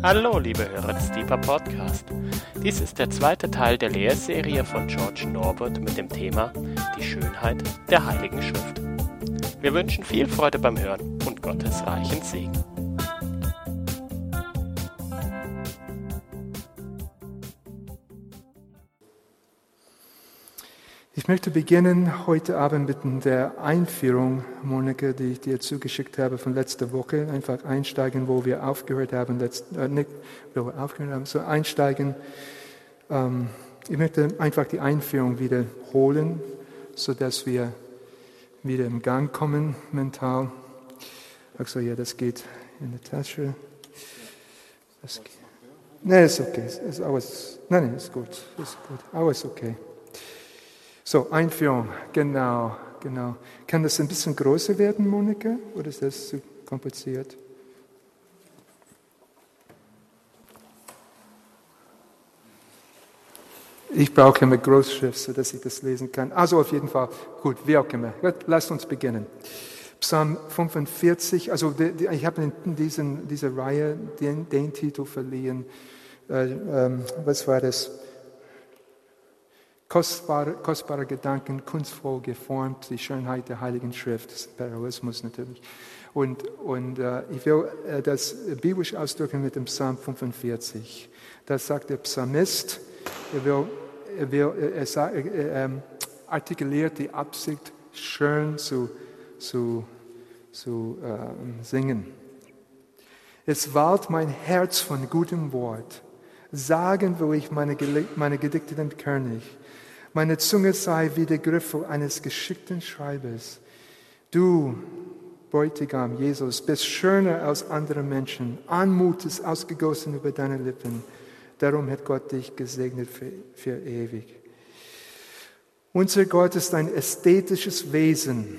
Hallo, liebe Hörer des Deeper Podcast. Dies ist der zweite Teil der Lehrserie von George Norbert mit dem Thema Die Schönheit der Heiligen Schrift. Wir wünschen viel Freude beim Hören und Gottes reichen Segen. Ich möchte beginnen heute Abend mit der Einführung, Monika, die ich dir zugeschickt habe von letzter Woche. Einfach einsteigen, wo wir aufgehört haben, letzt, äh, nicht, wo wir aufgehört haben, so einsteigen. Ähm, ich möchte einfach die Einführung wiederholen, sodass wir wieder im Gang kommen mental. Ach ja, das geht in der Tasche. Nein, ist okay. Nein, nein, ist gut. Ist gut. Alles okay. So, Einführung, genau, genau. Kann das ein bisschen größer werden, Monika, oder ist das zu kompliziert? Ich brauche immer Großschrift, sodass ich das lesen kann. Also auf jeden Fall, gut, wie auch immer. Lasst uns beginnen. Psalm 45, also ich habe in diesen, dieser Reihe den, den Titel verliehen. Äh, ähm, was war das? Kostbare, kostbare Gedanken, kunstvoll geformt, die Schönheit der Heiligen Schrift, das Parallelismus natürlich. Und, und äh, ich will äh, das biblisch ausdrücken mit dem Psalm 45. Da sagt der Psalmist, er, will, er, will, er, er, er ähm, artikuliert die Absicht, schön zu, zu, zu äh, singen. Es wahlt mein Herz von gutem Wort. Sagen will ich meine, meine Gedichte dem König. Meine Zunge sei wie der Griffel eines geschickten Schreibers. Du, Bräutigam Jesus, bist schöner als andere Menschen. Anmut ist ausgegossen über deine Lippen. Darum hat Gott dich gesegnet für, für ewig. Unser Gott ist ein ästhetisches Wesen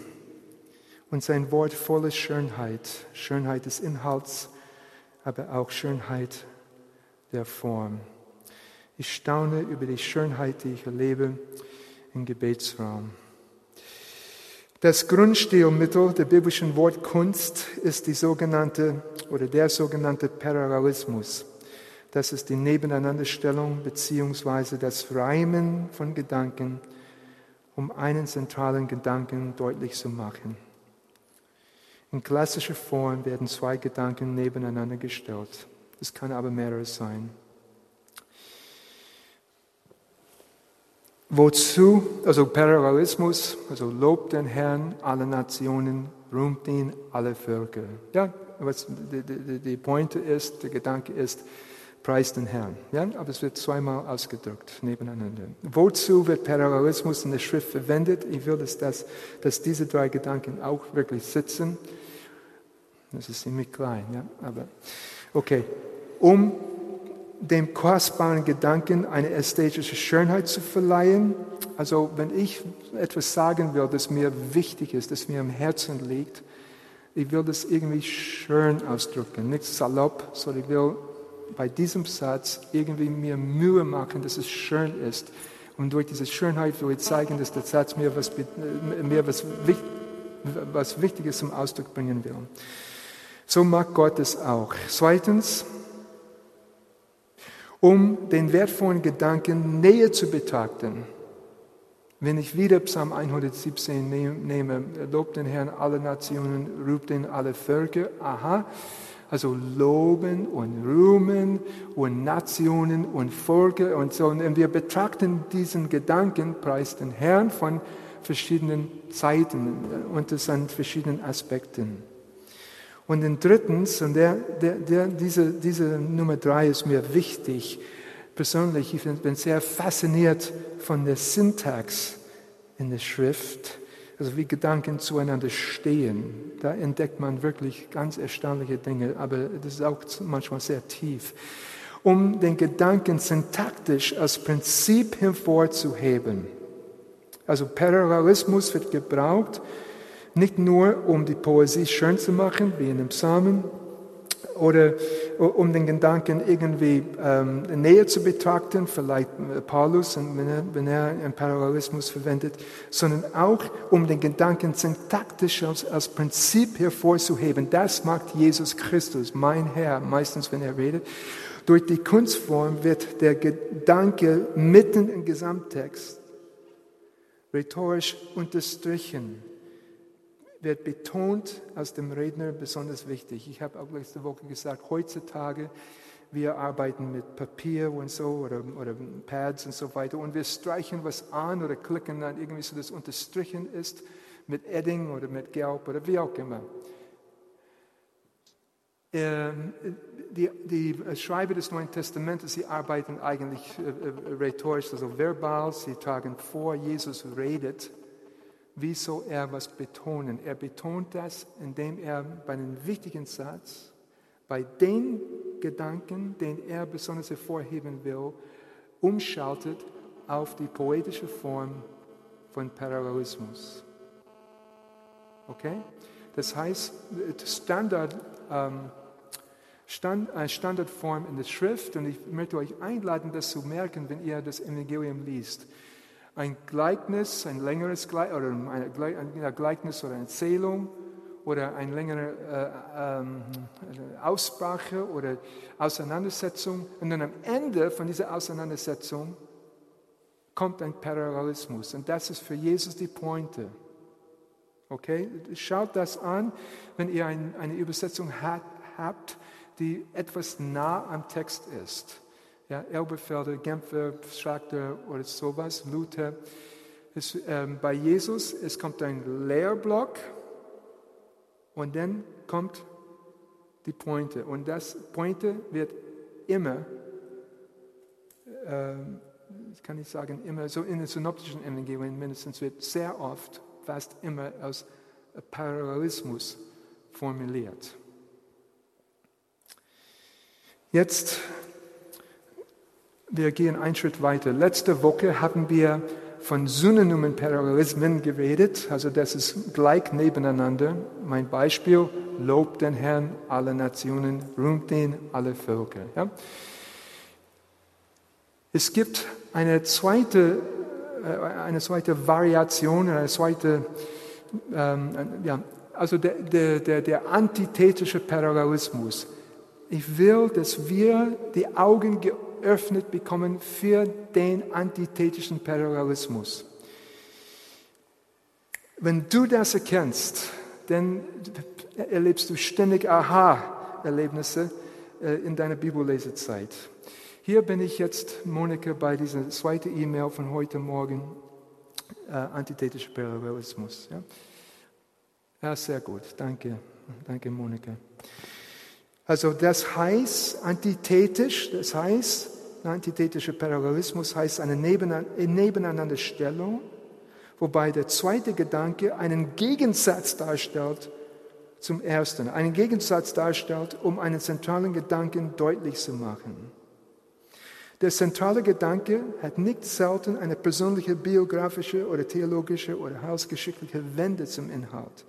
und sein Wort voller Schönheit. Schönheit des Inhalts, aber auch Schönheit der Form. Ich staune über die Schönheit, die ich erlebe im Gebetsraum. Das Grundstilmittel der biblischen Wortkunst ist die sogenannte oder der sogenannte Parallelismus. Das ist die Nebeneinanderstellung beziehungsweise das Reimen von Gedanken, um einen zentralen Gedanken deutlich zu machen. In klassischer Form werden zwei Gedanken nebeneinander gestellt. Es kann aber mehrere sein. Wozu, also Parallelismus, also lobt den Herrn alle Nationen, rühmt ihn alle Völker. Ja, was die, die, die Pointe ist, der Gedanke ist, preist den Herrn. Ja, aber es wird zweimal ausgedrückt nebeneinander. Wozu wird Parallelismus in der Schrift verwendet? Ich will, dass, das, dass diese drei Gedanken auch wirklich sitzen. Das ist ziemlich klein, ja, aber okay. Um dem kostbaren Gedanken eine ästhetische Schönheit zu verleihen. Also wenn ich etwas sagen will, das mir wichtig ist, das mir am Herzen liegt, ich will das irgendwie schön ausdrücken, nicht salopp, sondern ich will bei diesem Satz irgendwie mir Mühe machen, dass es schön ist. Und durch diese Schönheit will ich zeigen, dass der Satz mir was, mir was, was Wichtiges zum Ausdruck bringen will. So mag Gott es auch. Zweitens, um den wertvollen Gedanken näher zu betrachten. Wenn ich wieder Psalm 117 nehme, lobt den Herrn alle Nationen, ruft ihn alle Völker, aha, also loben und rühmen und Nationen und Völker und so. Und wir betrachten diesen Gedanken, preist den Herrn von verschiedenen Zeiten und an verschiedenen Aspekten. Und dann drittens, und der, der, der, diese, diese Nummer drei ist mir wichtig, persönlich, ich bin sehr fasziniert von der Syntax in der Schrift, also wie Gedanken zueinander stehen. Da entdeckt man wirklich ganz erstaunliche Dinge, aber das ist auch manchmal sehr tief. Um den Gedanken syntaktisch als Prinzip hervorzuheben. Also Parallelismus wird gebraucht, nicht nur, um die Poesie schön zu machen, wie in den Psalmen, oder um den Gedanken irgendwie ähm, näher zu betrachten, vielleicht äh, Paulus, wenn er, wenn er einen Parallelismus verwendet, sondern auch um den Gedanken syntaktisch als, als Prinzip hervorzuheben. Das macht Jesus Christus, mein Herr, meistens wenn er redet. Durch die Kunstform wird der Gedanke mitten im Gesamttext rhetorisch unterstrichen wird betont aus dem Redner besonders wichtig. Ich habe auch letzte Woche gesagt, heutzutage wir arbeiten mit Papier und so oder, oder Pads und so weiter und wir streichen was an oder klicken dann irgendwie so, dass unterstrichen ist mit Edding oder mit Gelb oder wie auch immer. Ähm, die, die, Schreiber des Neuen Testamentes, sie arbeiten eigentlich äh, äh, rhetorisch, also verbal, sie tragen vor, Jesus redet wie soll er was betonen? Er betont das, indem er bei einem wichtigen Satz, bei den Gedanken, den er besonders hervorheben will, umschaltet auf die poetische Form von Parallelismus. Okay? Das heißt, Standard, ähm, Stand, äh, Standardform in der Schrift, und ich möchte euch einladen, das zu merken, wenn ihr das Evangelium liest ein Gleichnis, ein längeres Gleichnis oder ein Gleichnis oder eine Erzählung oder eine längere äh, ähm, Aussprache oder Auseinandersetzung. Und dann am Ende von dieser Auseinandersetzung kommt ein Parallelismus. Und das ist für Jesus die Pointe. Okay? Schaut das an, wenn ihr ein, eine Übersetzung hat, habt, die etwas nah am Text ist ja, Elberfelder, Genfer, Schachter oder sowas, Luther. Es, ähm, bei Jesus, es kommt ein Leerblock und dann kommt die Pointe. Und das Pointe wird immer, äh, kann ich sagen, immer, so in den synoptischen Evangelien mindestens, wird sehr oft, fast immer als Parallelismus formuliert. Jetzt wir gehen einen Schritt weiter. Letzte Woche haben wir von Synonymen Parallelismen geredet, also das ist gleich nebeneinander. Mein Beispiel, lobt den Herrn alle Nationen, rühmt ihn alle Völker. Ja? Es gibt eine zweite, äh, eine zweite Variation, eine zweite, ähm, ja, also der, der, der, der antithetische Parallelismus. Ich will, dass wir die Augen geöffnet geöffnet bekommen für den antithetischen Parallelismus. Wenn du das erkennst, dann erlebst du ständig Aha-Erlebnisse äh, in deiner Bibellesezeit. Hier bin ich jetzt, Monika, bei dieser zweiten E-Mail von heute Morgen, äh, antithetischer Parallelismus. Ja? ja, sehr gut, danke, danke Monika. Also das heißt antithetisch, das heißt, antithetischer Parallelismus heißt eine Nebeneinanderstellung, wobei der zweite Gedanke einen Gegensatz darstellt zum ersten, einen Gegensatz darstellt, um einen zentralen Gedanken deutlich zu machen. Der zentrale Gedanke hat nicht selten eine persönliche, biografische oder theologische oder hausgeschichtliche Wende zum Inhalt.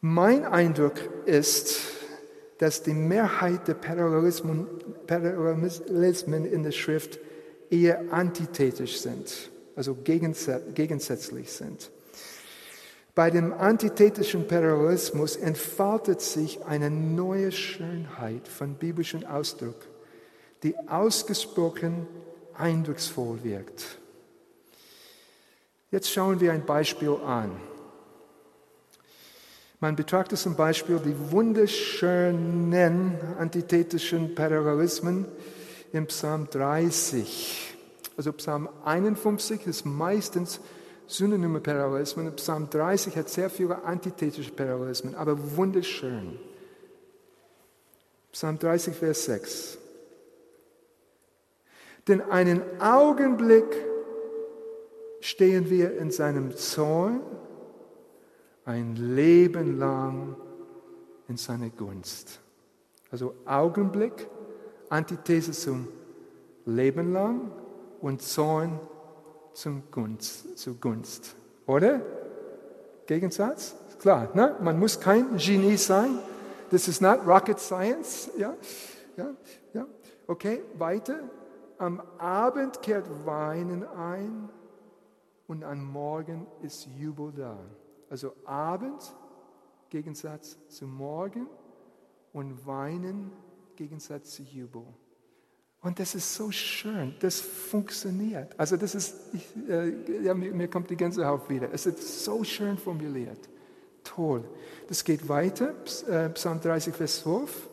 Mein Eindruck ist, dass die Mehrheit der Parallelismen, Parallelismen in der Schrift eher antithetisch sind, also gegensätzlich sind. Bei dem antithetischen Parallelismus entfaltet sich eine neue Schönheit von biblischem Ausdruck, die ausgesprochen eindrucksvoll wirkt. Jetzt schauen wir ein Beispiel an. Man betrachtet zum Beispiel die wunderschönen antithetischen Parallelismen im Psalm 30. Also Psalm 51 ist meistens synonyme Parallelismen. Psalm 30 hat sehr viele antithetische Parallelismen, aber wunderschön. Psalm 30, Vers 6. Denn einen Augenblick stehen wir in seinem Zorn ein Leben lang in seine Gunst. Also Augenblick, Antithese zum Leben lang und Zorn zum Gunst, zu Gunst. Oder? Gegensatz? Klar, ne? man muss kein Genie sein, this is not rocket science. Ja, ja, ja. Okay, weiter. Am Abend kehrt Weinen ein und am Morgen ist Jubel da. Also Abend, Gegensatz zu Morgen und Weinen, Gegensatz zu Jubel. Und das ist so schön, das funktioniert. Also das ist, ich, äh, ja, mir, mir, kommt die ganze Haut wieder. Es ist so schön formuliert. Toll. Das geht weiter, äh, Psalm 30, Vers 12.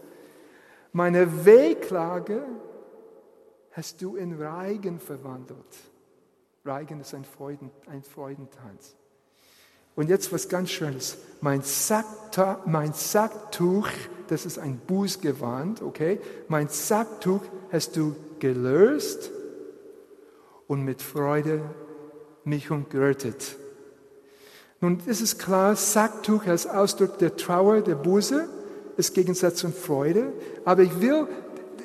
Meine Wehklage hast du in Reigen verwandelt. Reigen ist ein, Freuden, ein Freudentanz. Und jetzt was ganz Schönes. Mein, Sackta, mein Sacktuch, das ist ein Bußgewand, okay? Mein Sacktuch hast du gelöst und mit Freude mich umgürtet. Nun, es ist klar, Sacktuch als Ausdruck der Trauer, der Buße, ist Gegensatz zum Freude. Aber ich will,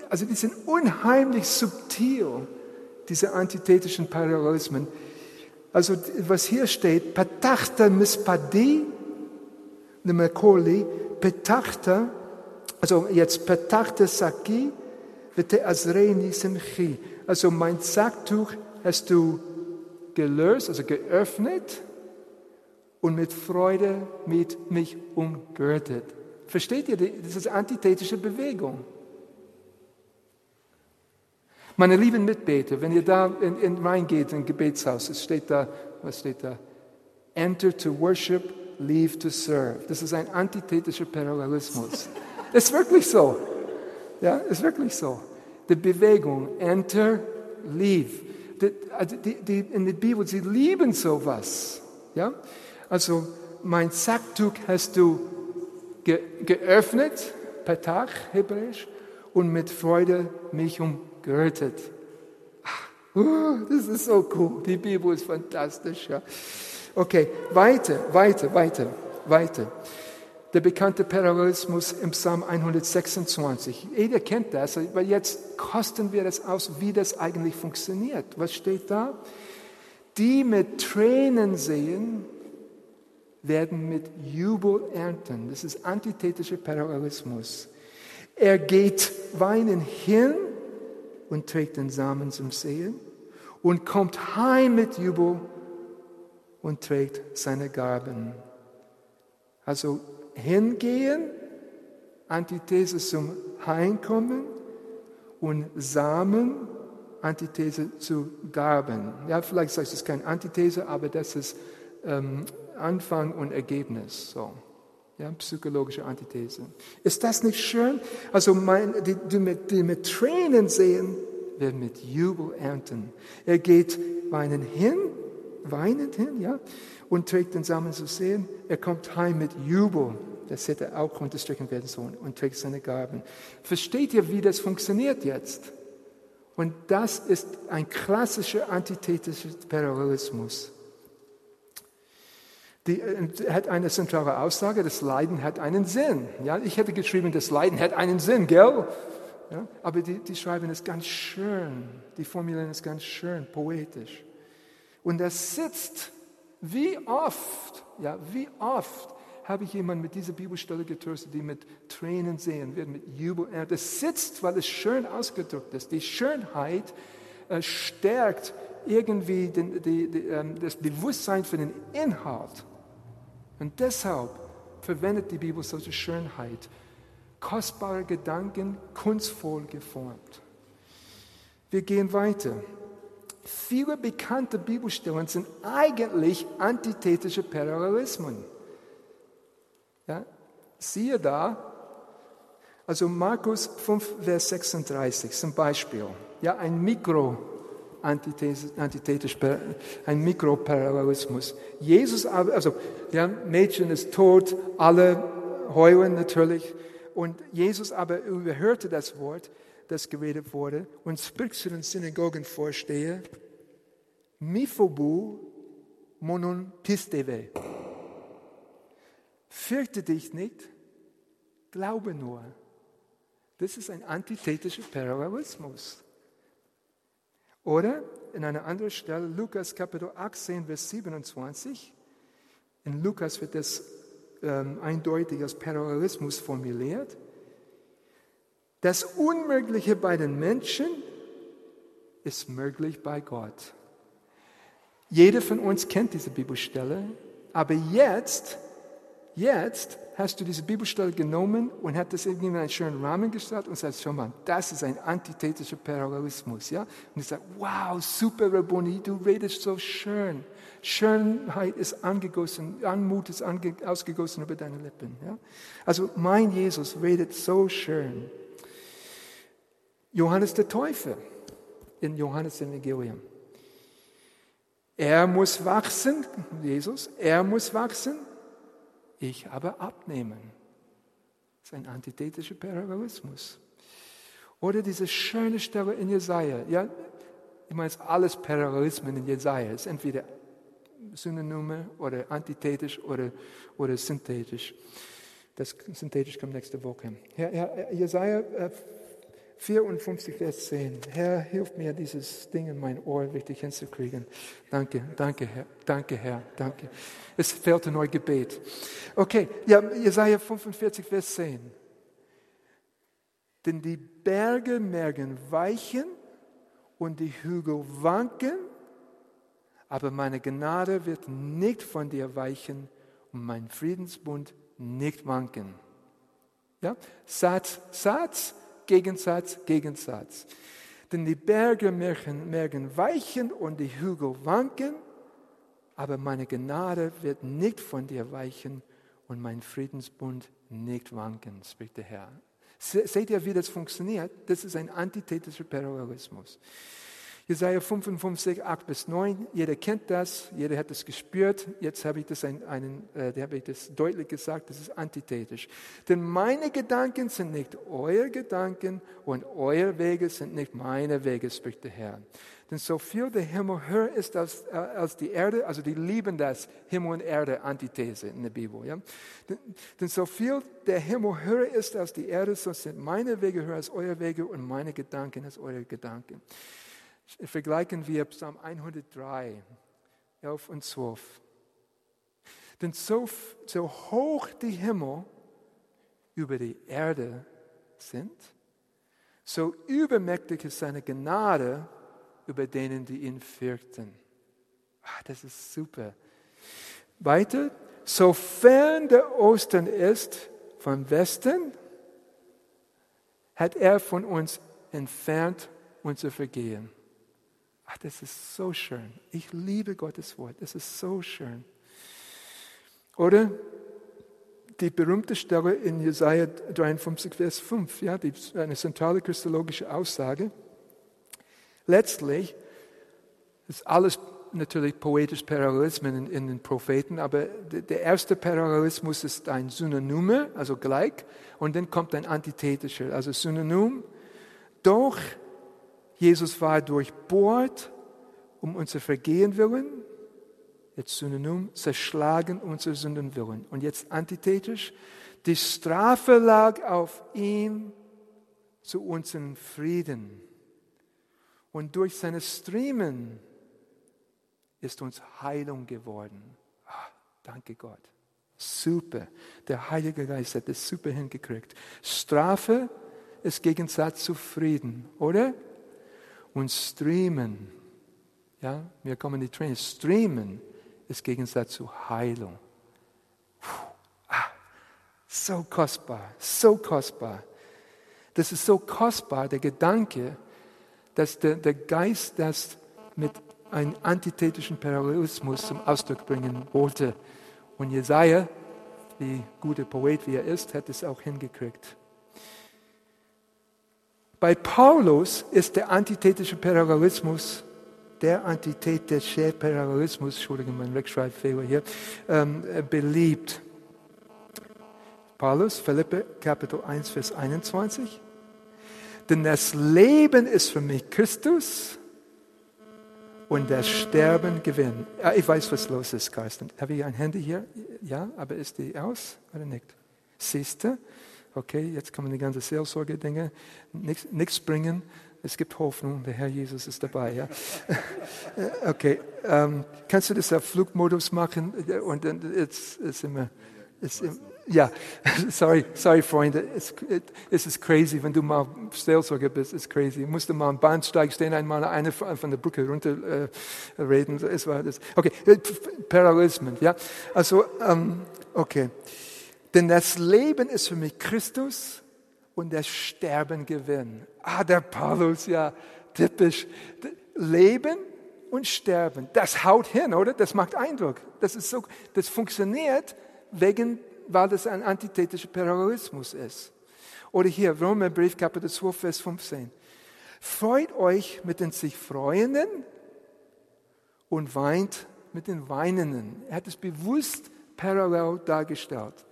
also die sind unheimlich subtil, diese antithetischen Parallelismen. Also was hier steht, Petachta mispadi nemekoli, Petachta, also jetzt Petachta saki, vete azreni simchi. Also mein Sacktuch hast du gelöst, also geöffnet und mit Freude mit mich umgürtet. Versteht ihr, das ist antithetische Bewegung. Meine lieben Mitbeter, wenn ihr da in, in reingeht in Gebetshaus, es steht da, was steht da? Enter to worship, leave to serve. Das ist ein antithetischer Parallelismus. ist wirklich so. Ja, ist wirklich so. Die Bewegung, enter, leave. Die, also die, die, in der Bibel, sie lieben sowas. Ja? Also, mein Sacktuch hast du ge, geöffnet, Petach, hebräisch, und mit Freude mich um gehörtet. Uh, das ist so cool. Die Bibel ist fantastisch. Ja. Okay, weiter, weiter, weiter, weiter. Der bekannte Parallelismus im Psalm 126. Jeder kennt das, aber jetzt kosten wir das aus, wie das eigentlich funktioniert. Was steht da? Die mit Tränen sehen, werden mit Jubel ernten. Das ist antithetischer Parallelismus. Er geht weinen hin und trägt den Samen zum Sehen und kommt heim mit Jubel und trägt seine Gaben. Also hingehen, Antithese zum Heimkommen und Samen, Antithese zu Gaben. Ja, vielleicht sagst du es keine Antithese, aber das ist ähm, Anfang und Ergebnis. So. Ja, psychologische Antithese. Ist das nicht schön? Also mein, die, die, mit, die mit Tränen sehen, werden mit Jubel ernten. Er geht weinend hin, weinend hin, ja, und trägt den Samen zu sehen. Er kommt heim mit Jubel. Das hätte auch unterstrichen werden sollen und trägt seine Gaben. Versteht ihr, wie das funktioniert jetzt? Und das ist ein klassischer antithetischer Parallelismus. Die äh, hat eine zentrale Aussage, das Leiden hat einen Sinn. Ja, ich hätte geschrieben, das Leiden hat einen Sinn, gell? Ja, aber die, die schreiben es ganz schön, die formulieren es ganz schön, poetisch. Und das sitzt, wie oft, ja, wie oft habe ich jemanden mit dieser Bibelstelle getröstet, die mit Tränen sehen wird, mit Jubel. Das sitzt, weil es schön ausgedrückt ist. Die Schönheit äh, stärkt irgendwie den, die, die, ähm, das Bewusstsein für den Inhalt und deshalb verwendet die Bibel solche Schönheit. Kostbare Gedanken, kunstvoll geformt. Wir gehen weiter. Viele bekannte Bibelstellen sind eigentlich antithetische Parallelismen. Ja, siehe da, also Markus 5, Vers 36 zum Beispiel. Ja, ein Mikro antithetisch, ein Mikroparallelismus. Jesus, also, ja, Mädchen ist tot, alle heulen natürlich. Und Jesus aber überhörte das Wort, das geredet wurde, und spricht zu den Synagogenvorsteher, Miphobu monon pisteve. Fürchte dich nicht, glaube nur. Das ist ein antithetischer Parallelismus. Oder in einer anderen Stelle, Lukas Kapitel 18, Vers 27. In Lukas wird das ähm, eindeutig als Parallelismus formuliert. Das Unmögliche bei den Menschen ist möglich bei Gott. Jeder von uns kennt diese Bibelstelle, aber jetzt, jetzt hast du diese Bibelstelle genommen und hast das irgendwie in einen schönen Rahmen gestellt und sagst, schau mal, das ist ein antithetischer Parallelismus, ja? Und ich sage, wow, super, Rabboni, du redest so schön. Schönheit ist angegossen, Anmut ist ange, ausgegossen über deine Lippen, ja? Also mein Jesus redet so schön. Johannes der Täufer in Johannes Evangelium. Er muss wachsen, Jesus, er muss wachsen, ich aber abnehmen. Das ist ein antithetischer Parallelismus. Oder diese schöne Stelle in Jesaja. Ja, ich meine, es ist alles Parallelismen in Jesaja. Es ist entweder Synonyme oder antithetisch oder, oder synthetisch. Das synthetisch kommt nächste Woche. Ja, ja, Jesaja äh, 54, Vers 10. Herr, hilf mir, dieses Ding in mein Ohr richtig hinzukriegen. Danke, danke, Herr, danke, Herr, danke. Es fehlt ein neues Gebet. Okay, ja, Jesaja 45, Vers 10. Denn die Berge merken weichen und die Hügel wanken, aber meine Gnade wird nicht von dir weichen und mein Friedensbund nicht wanken. Ja? Satz, Satz, Gegensatz, Gegensatz. Denn die Berge merken weichen und die Hügel wanken, aber meine Gnade wird nicht von dir weichen und mein Friedensbund nicht wanken, spricht der Herr. Seht ihr, wie das funktioniert? Das ist ein antithetischer Parallelismus. Jesaja 55, 8 bis 9, jeder kennt das, jeder hat das gespürt. Jetzt habe ich das, einen, einen, äh, habe ich das deutlich gesagt, das ist antithetisch. Denn meine Gedanken sind nicht eure Gedanken und eure Wege sind nicht meine Wege, spricht der Herr. Denn so viel der Himmel höher ist als, äh, als die Erde, also die lieben das Himmel und Erde Antithese in der Bibel. Ja? Denn, denn so viel der Himmel höher ist als die Erde, so sind meine Wege höher als eure Wege und meine Gedanken als eure Gedanken vergleichen wir Psalm 103, 11 und 12. Denn so, so hoch die Himmel über die Erde sind, so übermächtig ist seine Gnade über denen, die ihn fürchten. Ah, das ist super. Weiter, sofern der Osten ist vom Westen, hat er von uns entfernt unser Vergehen. Ach, das ist so schön. Ich liebe Gottes Wort. Das ist so schön. Oder die berühmte Stelle in Jesaja 53, Vers 5, ja, die, eine zentrale christologische Aussage. Letztlich ist alles natürlich poetisch Parallelismen in, in, den Propheten, aber der erste Parallelismus ist ein Synonym, also gleich, und dann kommt ein antithetischer, also Synonym. Doch Jesus war durchbohrt um unser Vergehen willen, jetzt Synonym, zerschlagen unser Sünden willen. Und jetzt antithetisch, die Strafe lag auf ihm zu unserem Frieden. Und durch seine Striemen ist uns Heilung geworden. Ah, danke Gott. Super. Der Heilige Geist hat das super hingekriegt. Strafe ist Gegensatz zu Frieden, oder? Und streamen. Ja, wir kommen die Tränen. Streamen ist Gegensatz zu Heilung. Puh, ah, so kostbar, so kostbar. Das ist so kostbar, der Gedanke, dass der, der Geist das mit einem antithetischen Parallelismus zum Ausdruck bringen wollte. Und Jesaja, wie guter Poet wie er ist, hat es auch hingekriegt. Bei Paulus ist der antithetische Parallelismus, der antithetische Parallelismus, Entschuldigung, mein Rechtschreibfehler hier, ähm, beliebt. Paulus, Philippe, Kapitel 1, Vers 21. Denn das Leben ist für mich Christus und das Sterben Gewinn. Ja, ich weiß, was los ist, Carsten. Habe ich ein Handy hier? Ja, aber ist die aus oder nicht? Siehst du? Okay, jetzt kommen die ganzen Seelsorge-Dinge. Nichts bringen. Es gibt Hoffnung. Der Herr Jesus ist dabei. Ja? okay, ähm, kannst du das auf Flugmodus machen? Und dann jetzt. Ist im, ja, sorry, sorry, Freunde. Es, es ist crazy, wenn du mal Seelsorger bist, ist crazy. Ich musste mal am Bahnsteig stehen, einmal eine von der Brücke runter äh, reden. Es war das. Okay, Parallelismen, ja. Also, ähm, okay. Denn das Leben ist für mich Christus und das Sterben Gewinn. Ah, der Paulus, ja, typisch. Leben und Sterben, das haut hin, oder? Das macht Eindruck. Das ist so, das funktioniert wegen weil das ein antithetischer Parallelismus ist. Oder hier, Römerbrief, Kapitel 12, Vers 15. Freut euch mit den sich Freuenden und weint mit den Weinenden. Er hat es bewusst parallel dargestellt.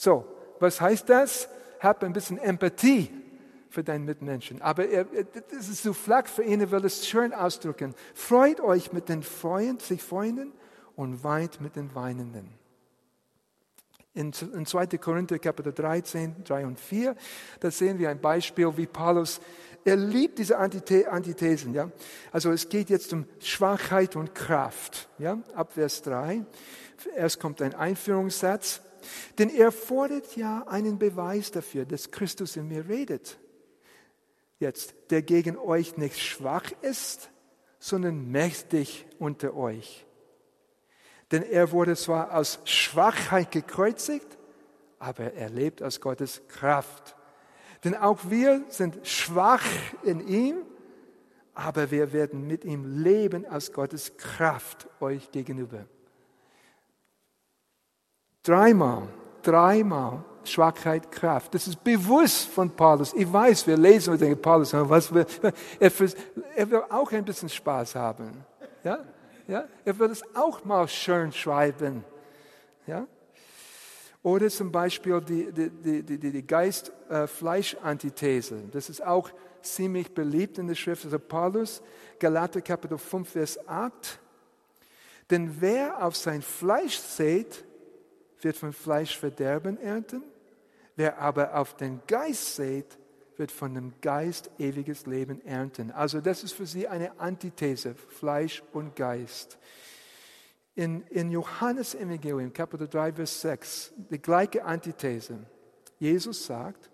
So, was heißt das? Hab ein bisschen Empathie für deinen Mitmenschen. Aber er, das ist so flach für ihn, er will es schön ausdrücken. Freut euch mit den Freund, sich Freunden und weint mit den Weinenden. In, 2. Korinther Kapitel 13, 3 und 4, da sehen wir ein Beispiel, wie Paulus, er liebt diese Antithesen. Ja? Also es geht jetzt um Schwachheit und Kraft. Ja? Ab Vers 3. Erst kommt ein Einführungssatz. Denn er fordert ja einen Beweis dafür, dass Christus in mir redet. Jetzt, der gegen euch nicht schwach ist, sondern mächtig unter euch. Denn er wurde zwar aus Schwachheit gekreuzigt, aber er lebt aus Gottes Kraft. Denn auch wir sind schwach in ihm, aber wir werden mit ihm leben aus Gottes Kraft euch gegenüber. Dreimal, dreimal Schwachheit, Kraft. Das ist bewusst von Paulus. Ich weiß, wir lesen und denken, Paulus, was will, er, er will auch ein bisschen Spaß haben. Ja? Ja? Er will es auch mal schön schreiben. Ja? Oder zum Beispiel die, die, die, die, die Geist-Fleisch-Antithese. Das ist auch ziemlich beliebt in der Schrift. Also Paulus, Galater Kapitel 5, Vers 8. Denn wer auf sein Fleisch sät, wird von Fleisch Verderben ernten. Wer aber auf den Geist sät, wird von dem Geist ewiges Leben ernten. Also das ist für sie eine Antithese, Fleisch und Geist. In, in Johannes Evangelium, Kapitel 3, Vers 6, die gleiche Antithese. Jesus sagt,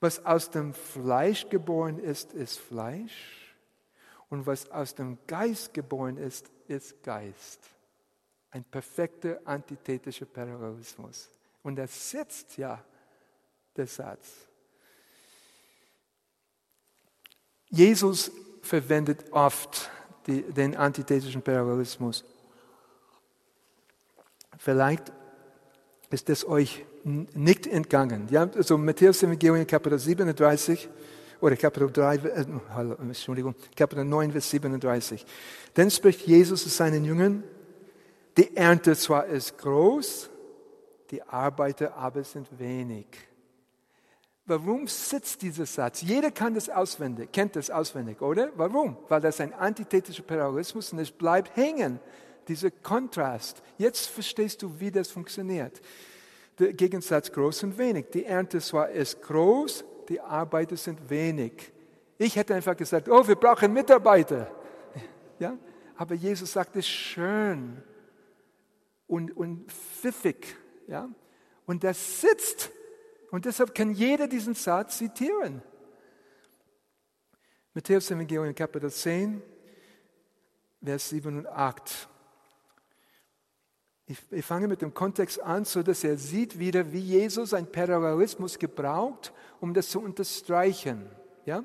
was aus dem Fleisch geboren ist, ist Fleisch. Und was aus dem Geist geboren ist, ist Geist. Ein perfekter antithetischer Parallelismus. Und das sitzt ja der Satz. Jesus verwendet oft die, den antithetischen Parallelismus. Vielleicht ist es euch nicht entgangen. Ja, also Matthäus Evangelium Kapitel 37 oder Kapitel 3, äh, Entschuldigung, Kapitel 9, Vers 37. Dann spricht Jesus zu seinen Jüngern, die Ernte zwar ist groß, die Arbeiter aber sind wenig. Warum sitzt dieser Satz? Jeder kann das auswendig, kennt das auswendig, oder? Warum? Weil das ein antithetischer Parallelismus und es bleibt hängen, dieser Kontrast. Jetzt verstehst du, wie das funktioniert. Der Gegensatz groß und wenig. Die Ernte zwar ist groß, die Arbeiter sind wenig. Ich hätte einfach gesagt, oh, wir brauchen Mitarbeiter. Ja? Aber Jesus sagt es schön und, und pfiffig. Ja? Und das sitzt und deshalb kann jeder diesen Satz zitieren. Matthäus Evangelium Kapitel 10, Vers 7 und 8. Ich, ich fange mit dem Kontext an, so dass er sieht wieder, wie Jesus einen Parallelismus gebraucht, um das zu unterstreichen. Ja?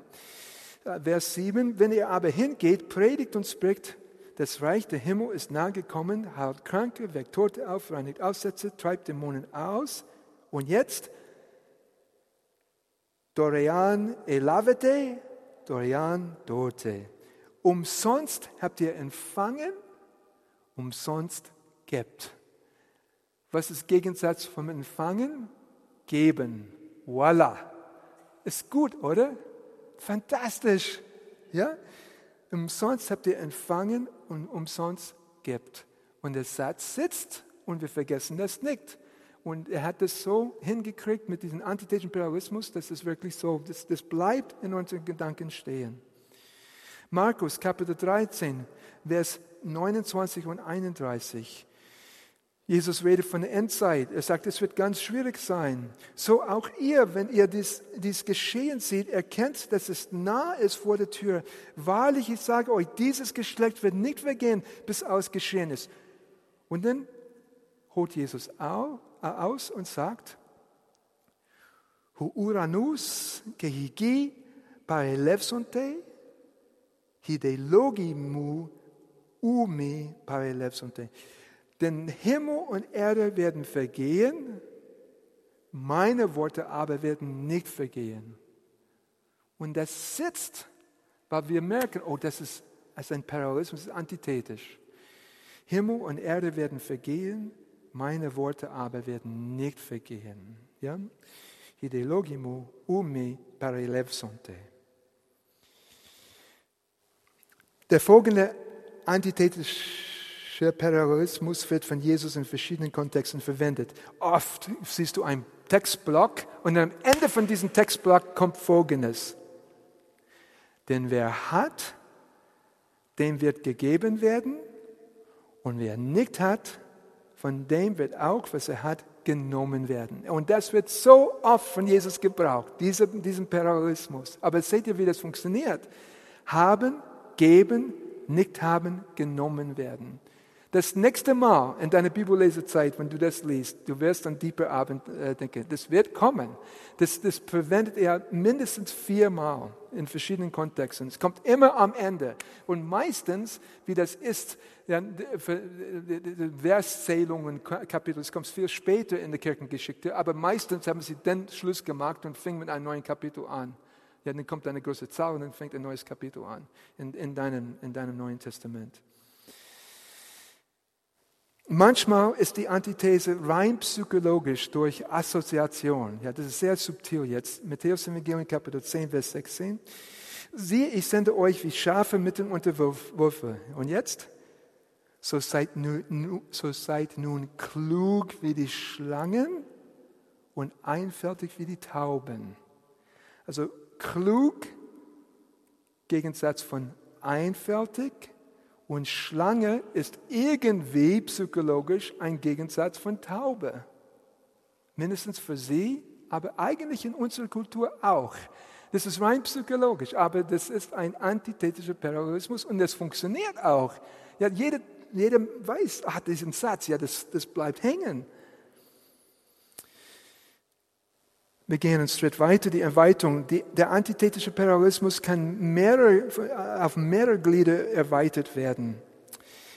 Vers 7, wenn ihr aber hingeht, predigt und spricht, das Reich der Himmel ist nahe gekommen, heilt Kranke, weckt Tote auf, reinigt Aussätze, treibt Dämonen aus. Und jetzt Dorian elavete, Dorian dorte. Umsonst habt ihr empfangen, umsonst gebt. Was ist Gegensatz vom Empfangen? Geben. Voila. Ist gut, oder? Fantastisch. Ja? Umsonst habt ihr empfangen und umsonst gebt. Und der Satz sitzt und wir vergessen das nicht. Und er hat das so hingekriegt mit diesem antithetischen Pluralismus, dass es wirklich so, das, das bleibt in unseren Gedanken stehen. Markus Kapitel 13, Vers 29 und 31. Jesus redet von der Endzeit. Er sagt, es wird ganz schwierig sein. So auch ihr, wenn ihr dies, dies Geschehen seht, erkennt, dass es nah ist vor der Tür. Wahrlich, ich sage euch, dieses Geschlecht wird nicht vergehen, bis aus geschehen ist. Und dann holt Jesus aus und sagt, Hu uranus kehigi parelevsonte, hide logimu ume parelevsonte. Denn Himmel und Erde werden vergehen, meine Worte aber werden nicht vergehen. Und das sitzt, weil wir merken, oh, das ist, das ist ein Parallelismus, das ist antithetisch. Himmel und Erde werden vergehen, meine Worte aber werden nicht vergehen. Ja? Ideologimo ume paralevsonte. Der folgende antithetische Parallelismus wird von Jesus in verschiedenen Kontexten verwendet. Oft siehst du einen Textblock und am Ende von diesem Textblock kommt Folgendes. Denn wer hat, dem wird gegeben werden und wer nicht hat, von dem wird auch, was er hat, genommen werden. Und das wird so oft von Jesus gebraucht, dieser, diesen Parallelismus. Aber seht ihr, wie das funktioniert? Haben, geben, nicht haben, genommen werden. Das nächste Mal in deiner Bibellesezeit, wenn du das liest, du wirst an Deeper Abend äh, denken, das wird kommen. Das, das verwendet er mindestens viermal in verschiedenen Kontexten. Es kommt immer am Ende. Und meistens, wie das ist, ja, Verszählungen, Kapitel, es kommt viel später in der Kirchengeschichte, aber meistens haben sie dann Schluss gemacht und fingen mit einem neuen Kapitel an. Ja, dann kommt eine große Zahl und dann fängt ein neues Kapitel an in, in, deinem, in deinem Neuen Testament. Manchmal ist die Antithese rein psychologisch durch Assoziation. Ja, das ist sehr subtil jetzt. Matthäus Evangelium Kapitel 10, Vers 16. Siehe, ich sende euch wie Schafe mitten unter Wölfe. Und jetzt? So seid, nun, so seid nun klug wie die Schlangen und einfältig wie die Tauben. Also klug, Gegensatz von einfältig und Schlange ist irgendwie psychologisch ein Gegensatz von Taube. Mindestens für sie, aber eigentlich in unserer Kultur auch. Das ist rein psychologisch, aber das ist ein antithetischer Parallelismus und das funktioniert auch. Ja, jeder, jeder weiß, ach, diesen Satz, ja, das, das bleibt hängen. Wir gehen einen Schritt weiter, die Erweiterung. Die, der antithetische Parallelismus kann mehrere, auf mehrere Glieder erweitert werden.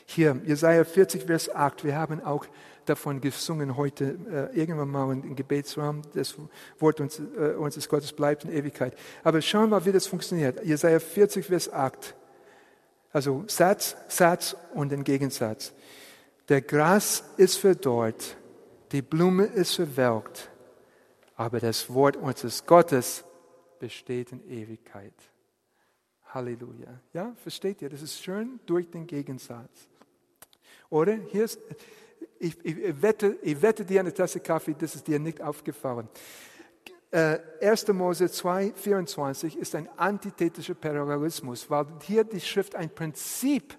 Hier, Jesaja 40, Vers 8. Wir haben auch davon gesungen heute, äh, irgendwann mal im Gebetsraum. Das Wort uns, äh, unseres Gottes bleibt in Ewigkeit. Aber schauen wir mal, wie das funktioniert. Jesaja 40, Vers 8. Also Satz, Satz und den Gegensatz. Der Gras ist verdorrt, die Blume ist verwelkt aber das Wort unseres Gottes besteht in Ewigkeit. Halleluja. Ja, versteht ihr? Das ist schön durch den Gegensatz. Oder? Hier ist, ich, ich, wette, ich wette dir eine Tasse Kaffee, das ist dir nicht aufgefallen. Äh, 1. Mose 2, 24 ist ein antithetischer Parallelismus, weil hier die Schrift ein Prinzip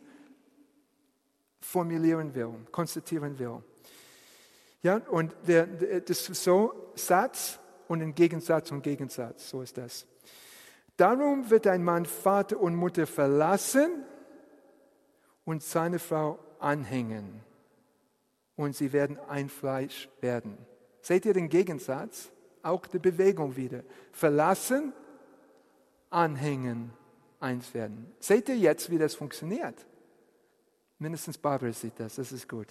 formulieren will, konstatieren will. Ja, und der, das ist so Satz und ein Gegensatz und Gegensatz, so ist das. Darum wird ein Mann Vater und Mutter verlassen und seine Frau anhängen und sie werden ein Fleisch werden. Seht ihr den Gegensatz? Auch die Bewegung wieder. Verlassen, anhängen, eins werden. Seht ihr jetzt, wie das funktioniert? Mindestens Barbara sieht das, das ist gut.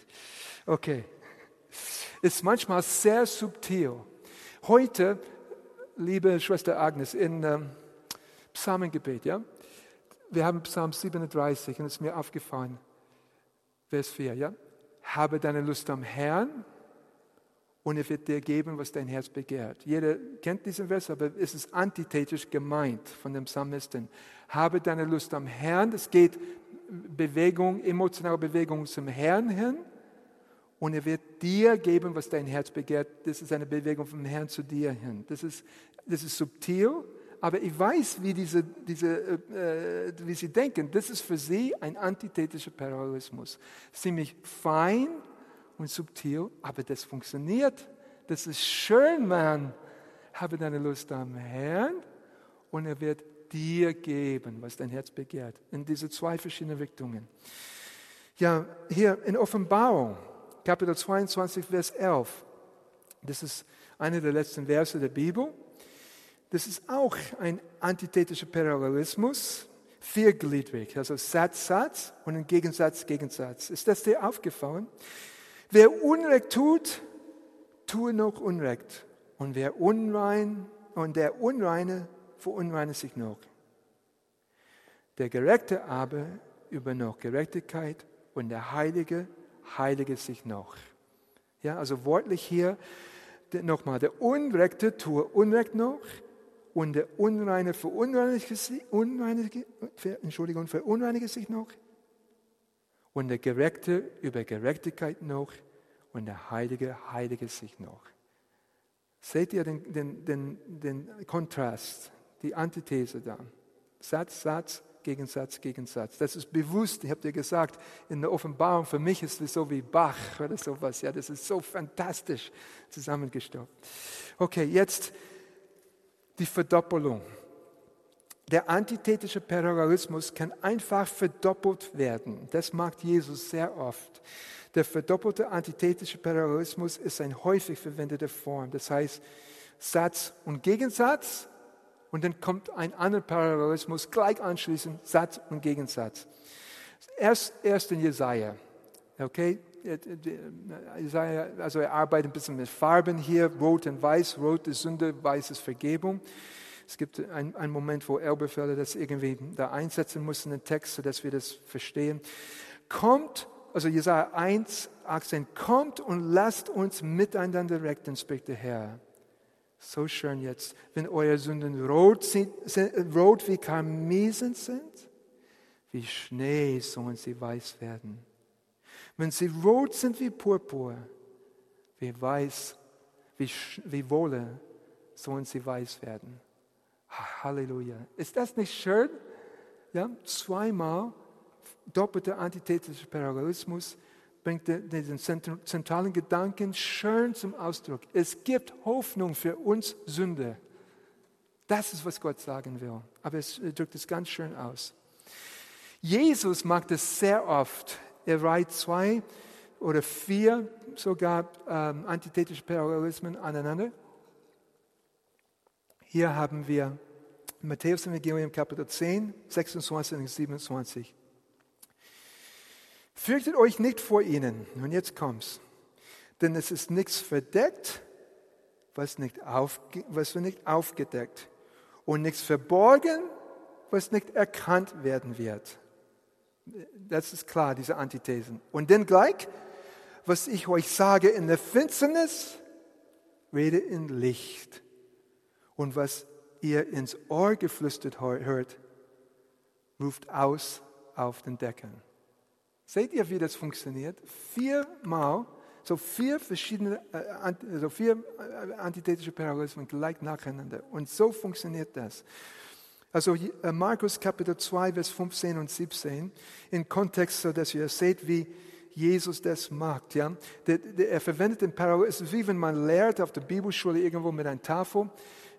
Okay ist manchmal sehr subtil. Heute, liebe Schwester Agnes, in ähm, Psalmengebet, ja, wir haben Psalm 37 und es ist mir aufgefallen, Vers 4, ja, habe deine Lust am Herrn und er wird dir geben, was dein Herz begehrt. Jeder kennt diesen Vers, aber es ist antithetisch gemeint von dem Psalmisten. Habe deine Lust am Herrn, es geht Bewegung, emotionale Bewegung zum Herrn hin und er wird dir geben, was dein Herz begehrt. Das ist eine Bewegung vom Herrn zu dir hin. Das ist, das ist subtil, aber ich weiß, wie, diese, diese, äh, wie sie denken. Das ist für sie ein antithetischer Parallelismus. Ziemlich fein und subtil, aber das funktioniert. Das ist schön, Mann. Habe deine Lust am Herrn und er wird dir geben, was dein Herz begehrt. In diese zwei verschiedenen Richtungen. Ja, hier in Offenbarung, Kapitel 22, Vers 11. Das ist einer der letzten Verse der Bibel. Das ist auch ein antithetischer Parallelismus, viergliedrig, also Satz, Satz und ein Gegensatz, Gegensatz. Ist das dir aufgefallen? Wer Unrecht tut, tue noch Unrecht. Und wer unrein und der Unreine verunreinigt sich noch. Der Gerechte aber über noch Gerechtigkeit und der Heilige heilige sich noch. Ja, also wortlich hier nochmal, der Unrechte tue Unrecht noch und der Unreine verunreinige, unreinige, Entschuldigung, verunreinige sich noch und der Gerechte über Gerechtigkeit noch und der Heilige heilige sich noch. Seht ihr den, den, den, den Kontrast, die Antithese da? Satz, Satz, Gegensatz, Gegensatz. Das ist bewusst, ich habe dir gesagt, in der Offenbarung, für mich ist es so wie Bach oder sowas. Ja, das ist so fantastisch zusammengestoppt. Okay, jetzt die Verdoppelung. Der antithetische Parallelismus kann einfach verdoppelt werden. Das macht Jesus sehr oft. Der verdoppelte antithetische Parallelismus ist eine häufig verwendete Form. Das heißt, Satz und Gegensatz und dann kommt ein anderer Parallelismus gleich anschließend, Satz und Gegensatz. Erst, erst in Jesaja. Okay? Jesaja, also er arbeitet ein bisschen mit Farben hier, rot und weiß. Rot ist Sünde, weiß ist Vergebung. Es gibt einen, Moment, wo Elberfelder das irgendwie da einsetzen muss in den Text, sodass wir das verstehen. Kommt, also Jesaja 1, 18, kommt und lasst uns miteinander retten, spricht der Herr. So schön jetzt, wenn eure Sünden rot, sind, rot wie Karmesen sind, wie Schnee sollen sie weiß werden. Wenn sie rot sind wie Purpur, wie weiß, wie, wie Wolle sollen sie weiß werden. Halleluja. Ist das nicht schön? Ja, zweimal doppelter antithetischer Parallelismus bringt diesen zentralen Gedanken schön zum Ausdruck. Es gibt Hoffnung für uns Sünde. Das ist, was Gott sagen will. Aber es drückt es ganz schön aus. Jesus macht es sehr oft. Er reiht zwei oder vier sogar ähm, antithetische Parallelismen aneinander. Hier haben wir Matthäus Evangelium Kapitel 10, 26 und 27. Fürchtet euch nicht vor ihnen. Und jetzt kommt's. Denn es ist nichts verdeckt, was nicht, aufge was nicht aufgedeckt. Und nichts verborgen, was nicht erkannt werden wird. Das ist klar, diese Antithesen. Und dann gleich, was ich euch sage in der Finsternis, rede in Licht. Und was ihr ins Ohr geflüstert hört, ruft aus auf den Decken. Seht ihr, wie das funktioniert? Viermal, so vier verschiedene, äh, so vier äh, antithetische Parallelismen gleich nacheinander. Und so funktioniert das. Also äh, Markus Kapitel 2, Vers 15 und 17, im Kontext, so dass ihr seht, wie Jesus das macht. Ja? Der, der, er verwendet den Parallelismus, wie wenn man lehrt auf der Bibelschule irgendwo mit einer Tafel.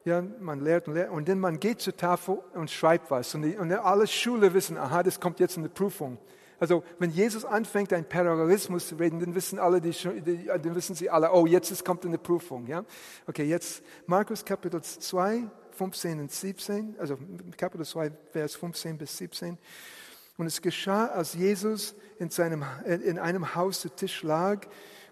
Ja, man lehrt und lehrt und dann man geht zur Tafel und schreibt was. Und, die, und alle Schüler wissen, aha, das kommt jetzt in die Prüfung. Also wenn Jesus anfängt, ein Parallelismus zu reden, dann wissen alle, die, dann wissen sie alle, oh, jetzt kommt eine Prüfung. Ja? Okay, jetzt Markus Kapitel 2, 15 und 17, also Kapitel 2, Vers 15 bis 17. Und es geschah, als Jesus in, seinem, in einem Haus zu Tisch lag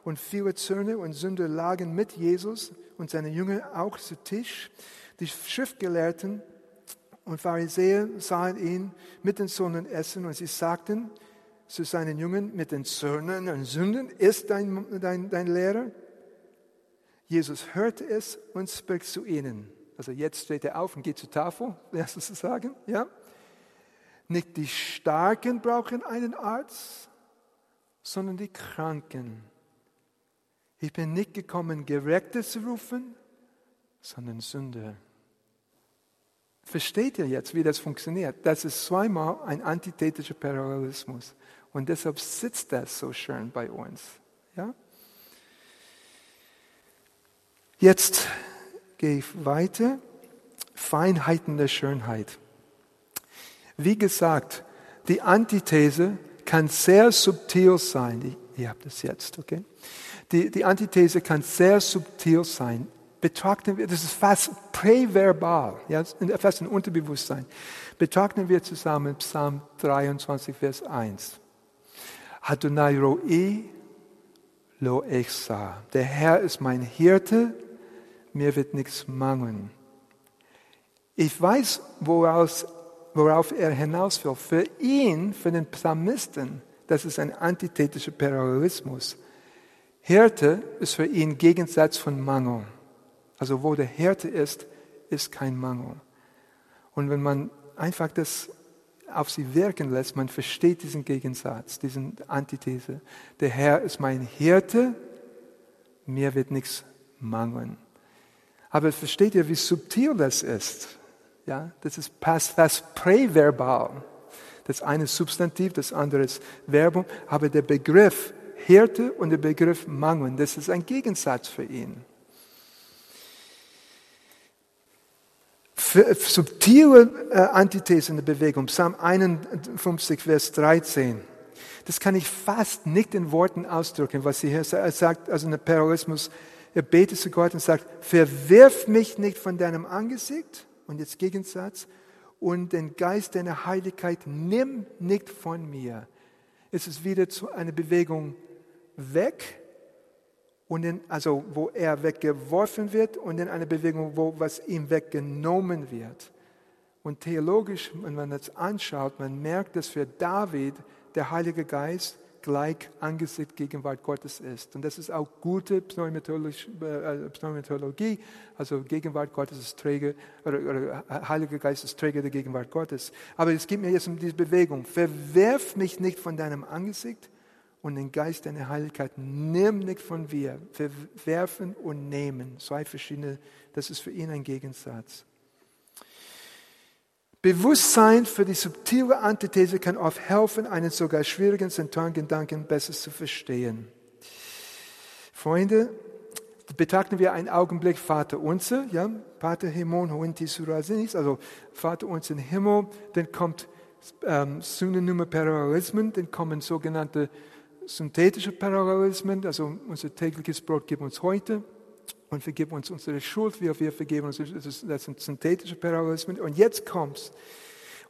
und viele Zöhne und Sünder lagen mit Jesus und seine Jünger auch zu Tisch. Die Schriftgelehrten und Pharisäer sahen ihn mit den Söhnen essen und sie sagten, zu seinen Jungen mit den Söhnen und Sünden ist dein, dein, dein Lehrer? Jesus hörte es und spricht zu ihnen. Also jetzt steht er auf und geht zur Tafel, wärst du zu sagen? Ja? Nicht die Starken brauchen einen Arzt, sondern die Kranken. Ich bin nicht gekommen, Gerechte zu rufen, sondern Sünder. Versteht ihr jetzt, wie das funktioniert? Das ist zweimal ein antithetischer Parallelismus. Und deshalb sitzt das so schön bei uns. Ja? Jetzt gehe ich weiter. Feinheiten der Schönheit. Wie gesagt, die Antithese kann sehr subtil sein. Ihr habt es jetzt, okay? Die, die Antithese kann sehr subtil sein. Betrachten wir, das ist fast präverbal, ja, fast ein Unterbewusstsein. Betrachten wir zusammen Psalm 23, Vers 1. Adonai ro'i lo echsa. Der Herr ist mein Hirte, mir wird nichts mangeln. Ich weiß, woraus, worauf er hinaus will. Für ihn, für den Psalmisten, das ist ein antithetischer Parallelismus. Hirte ist für ihn Gegensatz von Mangel. Also wo der Hirte ist, ist kein Mangel. Und wenn man einfach das auf sie wirken lässt, man versteht diesen Gegensatz, diesen Antithese. Der Herr ist mein Hirte, mir wird nichts mangeln. Aber versteht ihr, wie subtil das ist? Ja, das ist fast präverbal. Das eine ist Substantiv, das andere ist Werbung. Aber der Begriff Hirte und der Begriff Mangeln, das ist ein Gegensatz für ihn. Subtile äh, Antithese in der Bewegung, Psalm 51, Vers 13. Das kann ich fast nicht in Worten ausdrücken, was sie hier sagt, also in der Parallelismus. Er betet zu Gott und sagt, verwirf mich nicht von deinem Angesicht und jetzt Gegensatz, und den Geist deiner Heiligkeit nimm nicht von mir. Es ist wieder zu einer Bewegung weg, und in, also wo er weggeworfen wird und in einer Bewegung, wo was ihm weggenommen wird. Und theologisch, wenn man das anschaut, man merkt, dass für David der Heilige Geist gleich Angesicht Gegenwart Gottes ist. Und das ist auch gute äh, Pneumatologie, also Gegenwart Gottes ist Träger, oder, oder Heiliger Geist ist Träger der Gegenwart Gottes. Aber es geht mir jetzt um diese Bewegung. Verwerf mich nicht von deinem Angesicht und den Geist deiner Heiligkeit nimm nicht von mir. Verwerfen und nehmen. Zwei verschiedene, das ist für ihn ein Gegensatz. Bewusstsein für die subtile Antithese kann oft helfen, einen sogar schwierigen zentralen Gedanken besser zu verstehen. Freunde, betrachten wir einen Augenblick Vater unser, ja, Pater Hemon Hointi Surasinis, also Vater unser im Himmel, dann kommt ähm, Synonyme Parallelismen, dann kommen sogenannte synthetische Parallelismen, also unser tägliches Brot gib uns heute und vergib uns unsere Schuld, wie wir vergeben uns. Das sind synthetische Parallelismen. Und jetzt kommt's.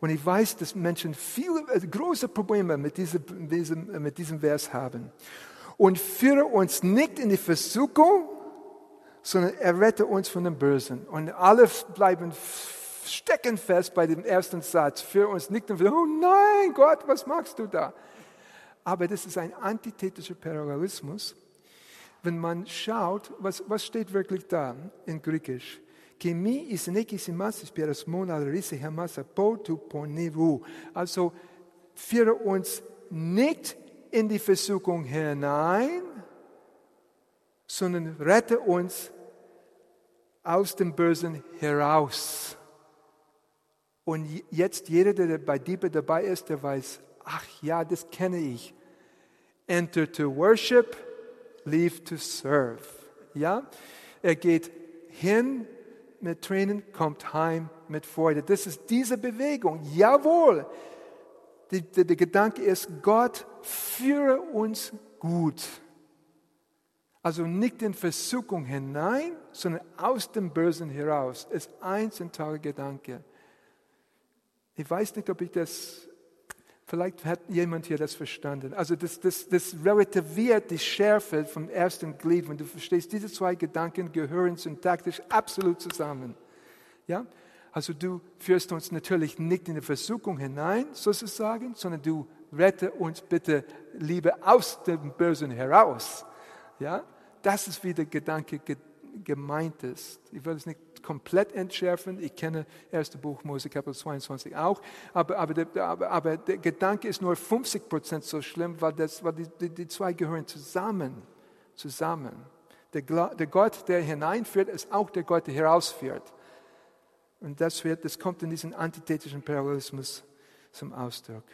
Und ich weiß, dass Menschen viele also große Probleme mit diesem, diesem, mit diesem Vers haben. Und führe uns nicht in die Versuchung, sondern errette uns von dem Bösen. Und alle bleiben stecken fest bei dem ersten Satz. Führe uns nicht in Versuchung. Oh nein, Gott, was machst du da? Aber das ist ein antithetischer Parallelismus wenn man schaut, was, was steht wirklich da in Griechisch? Also führe uns nicht in die Versuchung hinein, sondern rette uns aus dem Bösen heraus. Und jetzt jeder, der bei Diebe dabei ist, der weiß, ach ja, das kenne ich. Enter to worship, leave to serve. Ja? Er geht hin mit Tränen, kommt heim mit Freude. Das ist diese Bewegung. Jawohl. Der, der, der Gedanke ist, Gott führe uns gut. Also nicht in Versuchung hinein, sondern aus dem Bösen heraus. Ist ein zentraler Gedanke. Ich weiß nicht, ob ich das Vielleicht hat jemand hier das verstanden. Also das, das, das relativiert die Schärfe vom ersten Glied. Wenn du verstehst, diese zwei Gedanken gehören syntaktisch absolut zusammen. Ja? Also du führst uns natürlich nicht in die Versuchung hinein, sozusagen, sondern du rette uns bitte lieber aus dem Bösen heraus. Ja? Das ist wie der Gedanke gemeint ist. Ich will es nicht komplett entschärfen. Ich kenne 1. Buch Mose Kapitel 22 auch. Aber, aber, der, aber, aber der Gedanke ist nur 50 Prozent so schlimm, weil, das, weil die, die, die zwei gehören zusammen. zusammen. Der, der Gott, der hineinführt, ist auch der Gott, der herausführt. Und das, wird, das kommt in diesem antithetischen Parallelismus zum Ausdruck.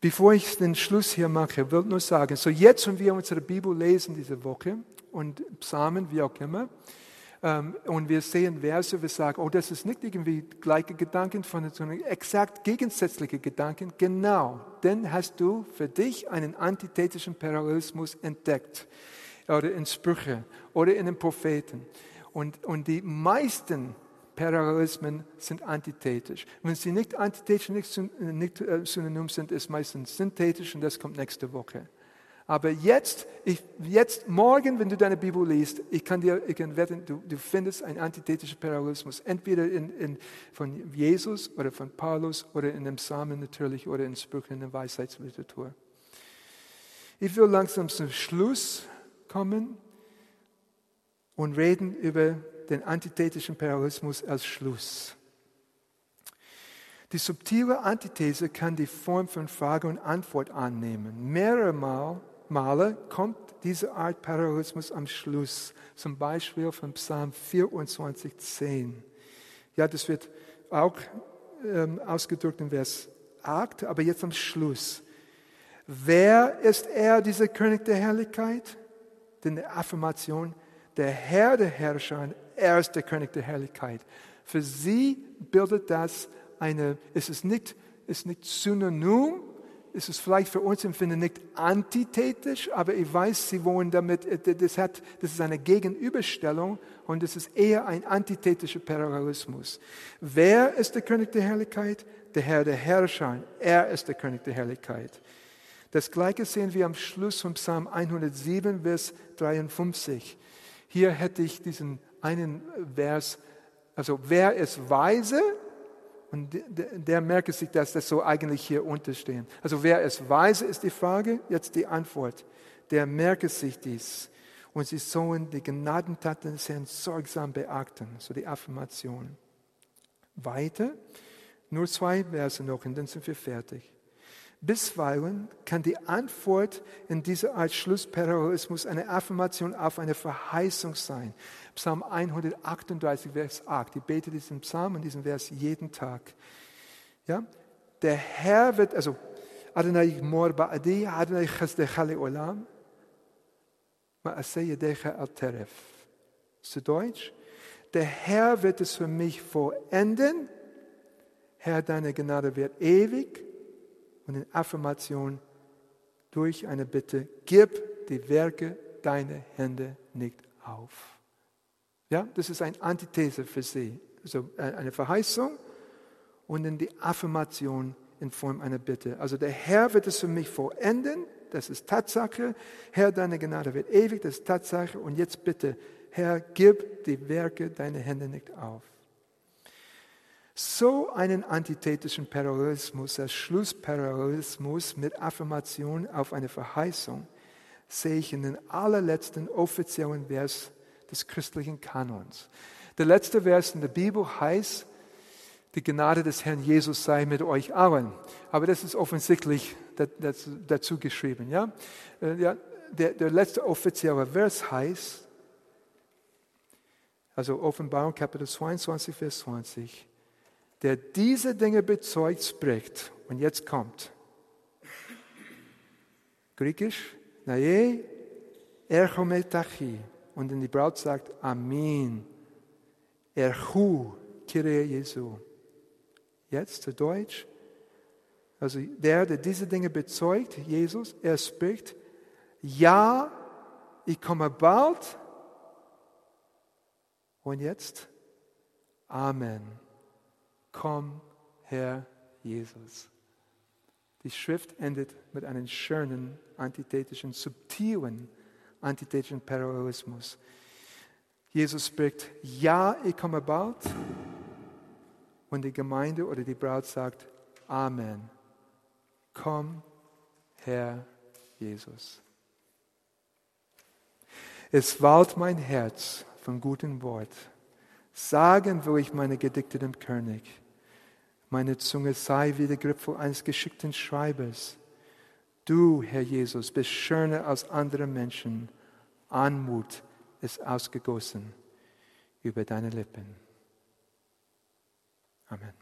Bevor ich den Schluss hier mache, will nur sagen, so jetzt, wenn wir unsere Bibel lesen diese Woche und Psalmen, wie auch immer, ähm, und wir sehen Verse, wir sagen, oh, das ist nicht irgendwie gleiche Gedanken, sondern exakt gegensätzliche Gedanken. Genau, denn hast du für dich einen antithetischen Parallelismus entdeckt. Oder in Sprüche oder in den Propheten. Und, und die meisten Parallelismen sind antithetisch. Wenn sie nicht antithetisch, nicht, äh, synonym sind, ist meistens synthetisch und das kommt nächste Woche. Aber jetzt, ich, jetzt, morgen, wenn du deine Bibel liest, ich kann dir, ich kann wetten, du, du findest einen antithetischen Parallelismus, entweder in, in, von Jesus oder von Paulus oder in dem Psalmen natürlich oder in Sprüchen in der Weisheitsliteratur. Ich will langsam zum Schluss kommen und reden über den antithetischen Parallelismus als Schluss. Die subtile Antithese kann die Form von Frage und Antwort annehmen. Mehrere Mal, Male kommt diese Art Parallelismus am Schluss, zum Beispiel von Psalm 24, 10. Ja, das wird auch ähm, ausgedrückt in Vers 8, aber jetzt am Schluss. Wer ist er, dieser König der Herrlichkeit? Denn die Affirmation, der Herr der Herrscher, er ist der König der Herrlichkeit. Für sie bildet das eine, es ist nicht, ist nicht synonym, es ist vielleicht für uns empfinden nicht antithetisch, aber ich weiß, sie wollen damit, äh, das, hat, das ist eine Gegenüberstellung und es ist eher ein antithetischer Parallelismus. Wer ist der König der Herrlichkeit? Der Herr der Herrscher. Er ist der König der Herrlichkeit. Das Gleiche sehen wir am Schluss von Psalm 107, Vers 53. Hier hätte ich diesen einen Vers, also wer ist weise? Und der, der merke sich, dass das so eigentlich hier unterstehen. Also wer ist weise, ist die Frage, jetzt die Antwort. Der merke sich dies. Und sie sollen die Gnadentaten des Herrn sorgsam beachten, so die Affirmation. Weiter, nur zwei Verse noch und dann sind wir fertig. Bisweilen kann die Antwort in dieser Art Schlussparallelismus eine Affirmation auf eine Verheißung sein. Psalm 138, Vers 8. Ich bete diesen Psalm und diesen Vers jeden Tag. Ja? Der Herr wird, also, Adonai mor ba'adi, Adonai chasdecha le'olam, ma'aseh yedecha al teref. Zu Deutsch? Der Herr wird es für mich vollenden. Herr, deine Gnade wird ewig und in Affirmation durch eine Bitte, gib die Werke deiner Hände nicht auf. Ja, das ist eine Antithese für sie. Also äh, eine Verheißung und dann die Affirmation in Form einer Bitte. Also der Herr wird es für mich vollenden, das ist Tatsache. Herr, deine Gnade wird ewig, das ist Tatsache. Und jetzt bitte, Herr, gib die Werke deiner Hände nicht auf. So einen antithetischen Parallelismus, als Schlussparallelismus mit Affirmation auf eine Verheißung, sehe ich in den allerletzten offiziellen Vers des christlichen Kanons. Der letzte Vers in der Bibel heißt, die Gnade des Herrn Jesus sei mit euch allen. Aber das ist offensichtlich dazu geschrieben. Äh, ja der, der letzte offizielle Vers heißt, also Offenbarung Kapitel 22, Vers 20, der diese Dinge bezeugt, spricht. Und jetzt kommt. Griechisch, nae erchometachi. Und dann die Braut sagt, Amen. Erhu, Kyrie Jesu. Jetzt zu Deutsch. Also der, der diese Dinge bezeugt, Jesus, er spricht, ja, ich komme bald. Und jetzt, Amen komm, Herr Jesus. Die Schrift endet mit einem schönen, antithetischen, subtilen, antithetischen Parallelismus. Jesus spricht, ja, ich komme bald. Und die Gemeinde oder die Braut sagt, Amen. Komm, Herr Jesus. Es wallt mein Herz von gutem Wort. Sagen will ich meine Gedichte dem König. Meine Zunge sei wie der Griffel eines geschickten Schreibers. Du, Herr Jesus, bist schöner als andere Menschen. Anmut ist ausgegossen über deine Lippen. Amen.